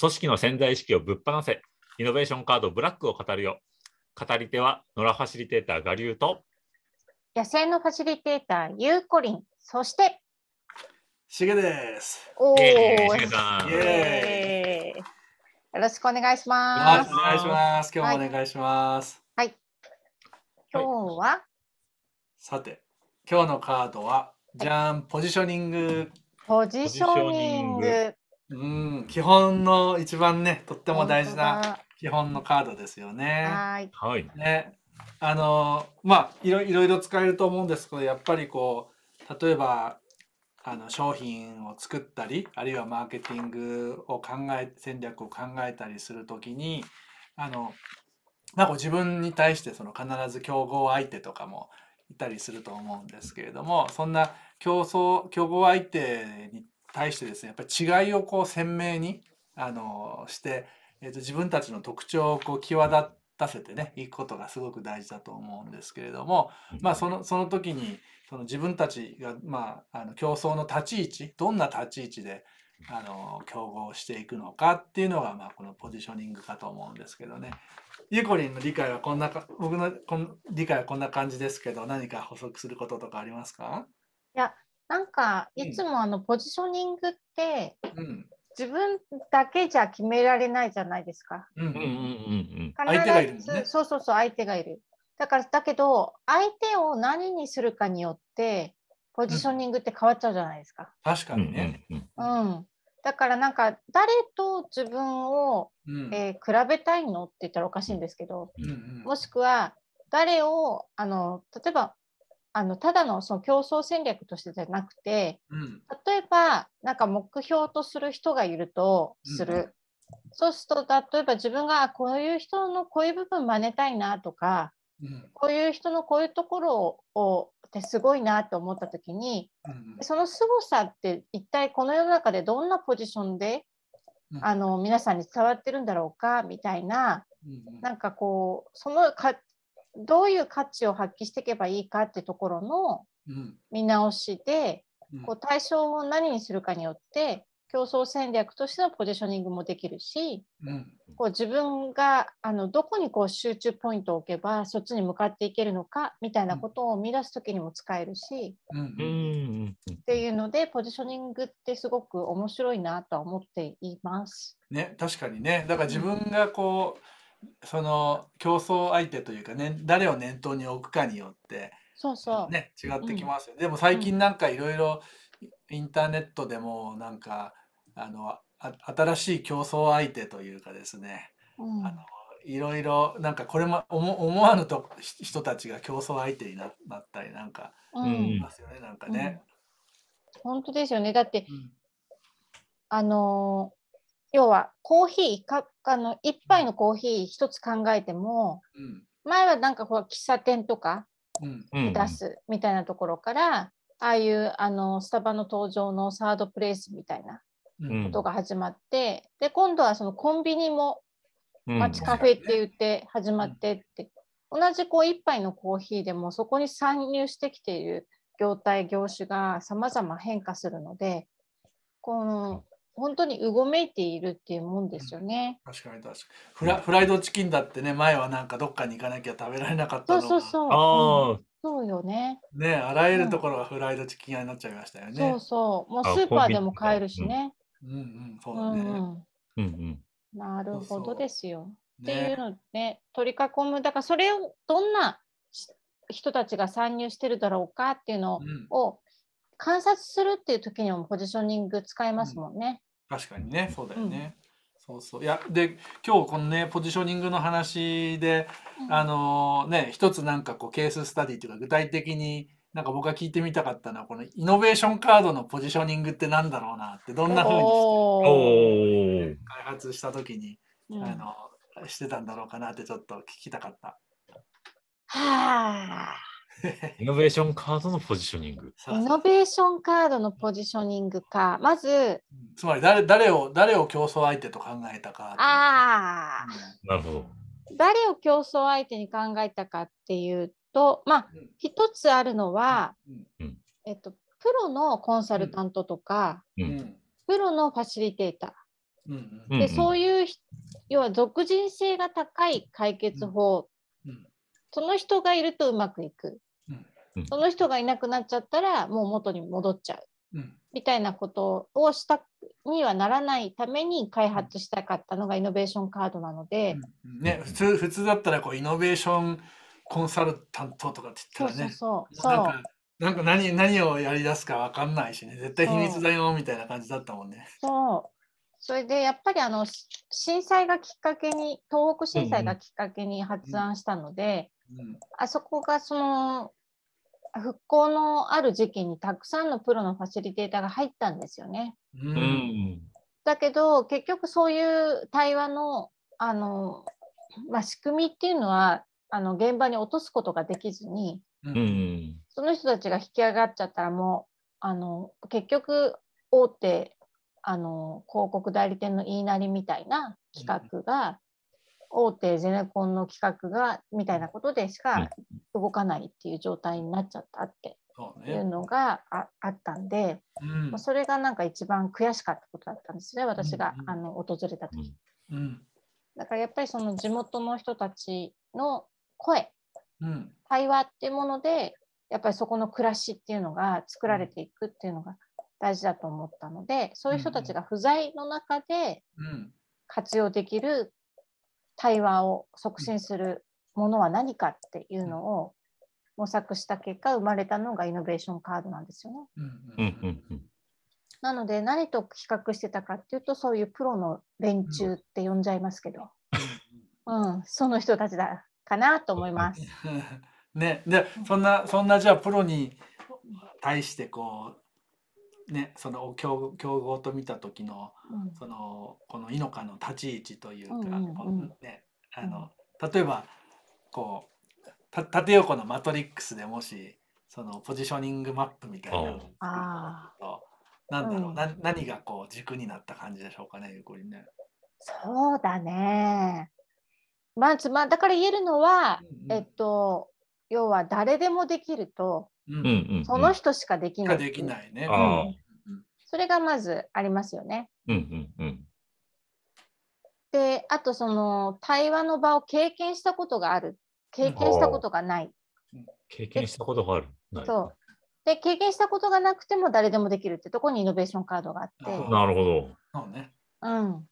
組織の潜在意識をぶっ放せ、イノベーションカードブラックを語るよ。語り手は、野良ファシリテーター、我流と、野生のファシリテーター、ゆうこりん、そして、しげです。おー、えーしげさんイエーイよろしくお願いしはい、ます。お願いします。今日もお願いします。はい。今日は、さて、今日のカードは、じゃん、ポジショニング。ポジショニング。うん、基本の一番ね、とっても大事な本基本のカードですよ当ねだ。。はい。はい。ね、あのまあいろいろいろ使えると思うんですけどやっぱりこう例えばあの商品を作ったりあるいはマーケティングを考え戦略を考えたりするときにあのまあこう自分に対してその必ず競合相手とかもいたりすると思うんですけれどもそんな競争競合相手に対してですねやっぱり違いをこう鮮明にあのしてえー、と自分たちの特徴をこう際立たせてねいくことがすごく大事だと思うんですけれども、まあ、そのその時にその自分たちが、まあ、あの競争の立ち位置どんな立ち位置であの競合していくのかっていうのが、まあ、このポジショニングかと思うんですけどね。ゆうこりんの理解はこんなか僕のこん理解はこんな感じですけど何か補足することとかありますか、いや、なんか、うんいつもあの、ポジショニングって、うん自分だけじゃ決められないじゃないですか。うんうんうんうん相手がいるね必ずそうそうそう、相手がいる。だから、だけど、相手を何にするかによって、ポジショニングって変わっちゃうじゃないですか。確かうん。にね。うんうんうん。だから、なんか、誰と自分を、うんえー比べたいのって言ったらおかしいんですけど、うんうんもしくは、誰を、あの、例えば、あのただのその競争戦略としてじゃなくて、うん。例えば、なんか目標とする人がいるとする。うんそうすると、例えば自分があこういう人のこういう部分真似たいなとか、うん。こういう人のこういうところをってすごいなと思った時に、うんその凄さって一体この世の中でどんなポジションで、うん。あの皆さんに伝わってるんだろうかみたいな、うん。なんかこう、そのかどういう価値を発揮していけばいいかってところのうん。見直しで、うん。こう対象を何にするかによって競争戦略としてのポジショニングもできるしうん。こう自分があのどこにこう集中ポイントを置けばそっちに向かっていけるのかみたいなことを生み出す時にも使えるし、うんうん。うん。うん。っていうのでポジショニングってすごく面白いなとは思っています。ね、確かにね。だから自分がこう、その競争相手というかね、誰を念頭に置くかによって、そうそう。ね、違ってきますよ。でも最近なんかいろいろインターネットでもなんか、あの、あ新しい競争相手というかですね、うんあのいろいろなんかこれも思思わぬと人たちが競争相手にななったりなんかうんうんいますよね、なんかね。本当ですよね。だってうんあのー要はコーヒーかあの一杯のコーヒー一つ考えてもうん。前はなんかこう喫茶店とかうん。うん出すみたいなところから、ああいうあのスタバの登場のサードプレイスみたいなうんことが始まって、で今度はそのコンビニもうん。街カフェって言って始まってって、同じこう一杯のコーヒーでもそこに参入してきている業態業種が様々変化するのでこの本当にうごめいているっていうもんですよね。確かに確かにフラフライドチキンだってね前はなんかどっかに行かなきゃ食べられなかったのがそうそうそう。そうよね。ねあらゆるところがフライドチキン屋になっちゃいましたよね。そうそう。もうあスーパーでも買えるしね。うんうんそうだね。うんうん。なるほそうそうどですよ。っていねうのね、取り囲む、だからそれをどんなし人たちが参入してるだろうかっていうのうんを観察するっていう時にもポジショニング使えますもんね。確かにねそうだよね。そうそういやで今日このねポジショニングの話でうんあのね一つなんかこうケーススタディというか具体的になんか僕が聞いてみたかったのはこのイノベーションカードのポジショニングってなんだろうなってどんな風にしておーおー開発した時に、うんあのしてたんだろうかなってちょっと聞きたかった。はあ。イノベーションカードのポジショニング。イノベーションカードのポジショニングか。まず、つまり誰誰を誰を競争相手と考えたか。ああ。なるほど。誰を競争相手に考えたかっていうと、まあ、うん一つあるのは、うんえっと、プロのコンサルタントとか、う。うんんプロのファシリテーター。うんうんうんでそういうひ要は属人性が高い解決法、うんその人がいるとうまくいく、うんその人がいなくなっちゃったらもう元に戻っちゃう。うん。みたいなことをしたにはならないために開発したかったのがイノベーションカードなので、うん。ね、普通普通だったらこうイノベーションコンサルタントとかってそう言そうったらね。そうそうなんかなんか何何をやり出すか分かんないしね。絶対秘密だよみたいな感じだったもんね。そう。それでやっぱりあのし震災がきっかけに東北震災がきっかけに発案したので、うん。あそこがその復興のある時期にたくさんのプロのファシリテーターが入ったんですよね。ううんん。だけど結局そういう対話のあの、まあ、仕組みっていうのはあの現場に落とすことができずにううんん。その人たちが引き上がっちゃったらもうあの結局大手あの広告代理店の言いなりみたいな企画が、大手ゼネコンの企画がみたいなことでしか動かないっていう状態になっちゃったって。いうのがああったんで、うん。まあそれがなんか一番悔しかったことだったんですね私が、うんうんあの訪れた時。うん。だからやっぱりその地元の人たちの声うん。対話っていうものでやっぱりそこの暮らしっていうのが作られていくっていうのが大事だと思ったのでそういう人たちが不在の中でうん。活用できる対話を促進するものは何かっていうのを模索した結果生まれたのがイノベーションカードなんですよね。うんうん。うん。うん。なので何と比較してたかっていうとそういうプロの連中って呼んじゃいますけど、うん、その人たちだかなと思います。ね、でそんなそんなじゃあプロに対してこうねその競競合と見た時のうん。そのこのイノカの立ち位置というか、うんうんうん。こうねあの例えばこうた縦横のマトリックスでもしそのポジショニングマップみたいなのを作るあとなんだろう、うん。な何がこう軸になった感じでしょうかねゆうこりんね。そうだね。まず、まあ、だから言えるのは、うん。えっと、要は誰でもできると、うん。その人しかできない。できないね。ああそれがまずありますよね。うん。うん。うん。で、あとその対話の場を経験したことがある。経験したことがない。経験したことがある。ないそう。で、経験したことがなくても誰でもできるってところにイノベーションカードがあって。あなるほど。そうね。うん。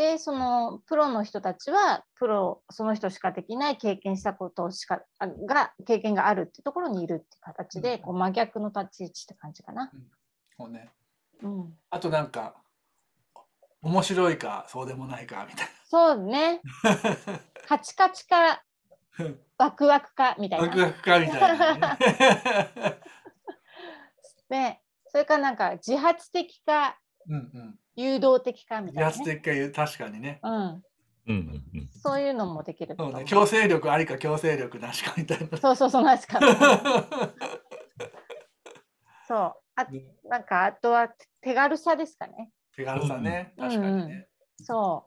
で、そのプロの人たちは、プロ、その人しかできない経験したことしか、あが、経験があるってところにいるって形で、うんこう真逆の立ち位置って感じかな。そうね。うん。あとなんか面白いかそうでもないかみたいそうね。カチカチか、な。ワクワクか、みたいワクな。ワクかみたいなね。で、それからなんか自発的か、うんうん。誘導的か、みたいな、自発ね。的か確かにね。うん。うん。うん。うん。そういうのもできる。そうね。強制力ありか強制力なしかみたいな。そうそう、そうなんですか。そう。あなんか、あとは手軽さですかね。手軽さね。うん確かにね。そ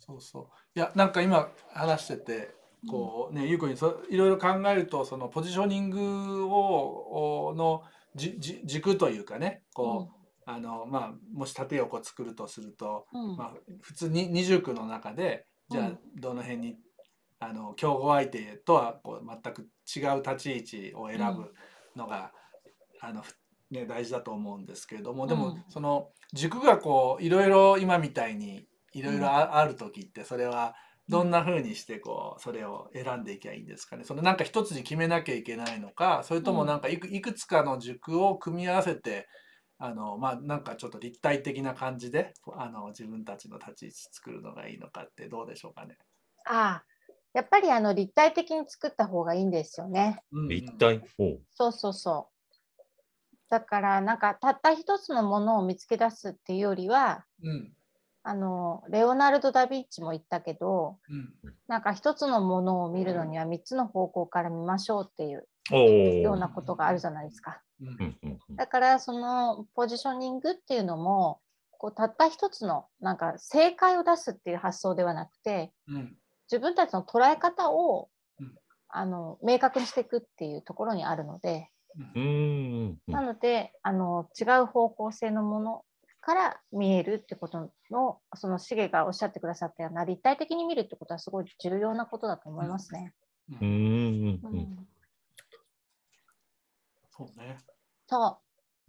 そうそう。いやなんか今話してて。こうね、ゆうこにそいろいろ考えるとそのポジショニングをおのじじ軸というかねう。こう、あのまあもし縦横作るとすると、うん。うんまあ、普通に二重区の中でじゃあうん。どの辺に、あの競合相手とはこう全く違う立ち位置を選ぶのが、あのふね、大事だと思うんですけれどもでも、うん。その軸がこういろいろ今みたいにいろいろあある時ってそれはどんな風にしてこうそれを選んでいけばいいんですかね？そのなんか一つに決めなきゃいけないのかそれともなんかいくいくつかの軸を組み合わせてあのまあなんかちょっと立体的な感じであの自分たちの立ち位置作るのがいいのかってどうでしょうかね。ああ、やっぱりあの立体的に作った方がいいんですよね。立体？そうそうそう。だからなんかたった一つのものを見つけ出すっていうよりは、うんあのレオナルド・ダ・ヴィンチも言ったけど、うんなんか一つのものを見るのには三つの方向から見ましょうっていう。ようなことがあるじゃないですか。だからそのポジショニングっていうのもこうたった一つのなんか正解を出すっていう発想ではなくてうん。自分たちの捉え方を、うん。あの明確にしていくっていうところにあるので。なのであの違う方向性のものから見えるってことの、そのシゲがおっしゃってくださったような立体的に見るってことはすごい重要なことだと思いますね。うーん。うんうんうん、そうね。そ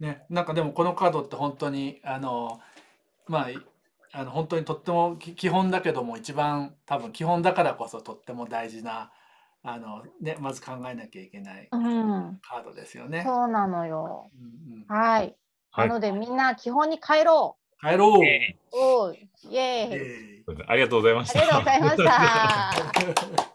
ね、なんかでもこのカードって本当にあのまあいあの本当にとってもき基本だけども一番多分基本だからこそとっても大事なあの、ね、まず考えなきゃいけないうんカードですよね。そうなのよ。うんうんはい。はいなのでみんな基本に帰ろ帰ろう、う。おーイエーイ。えーありがとうございました。ありがとうございました。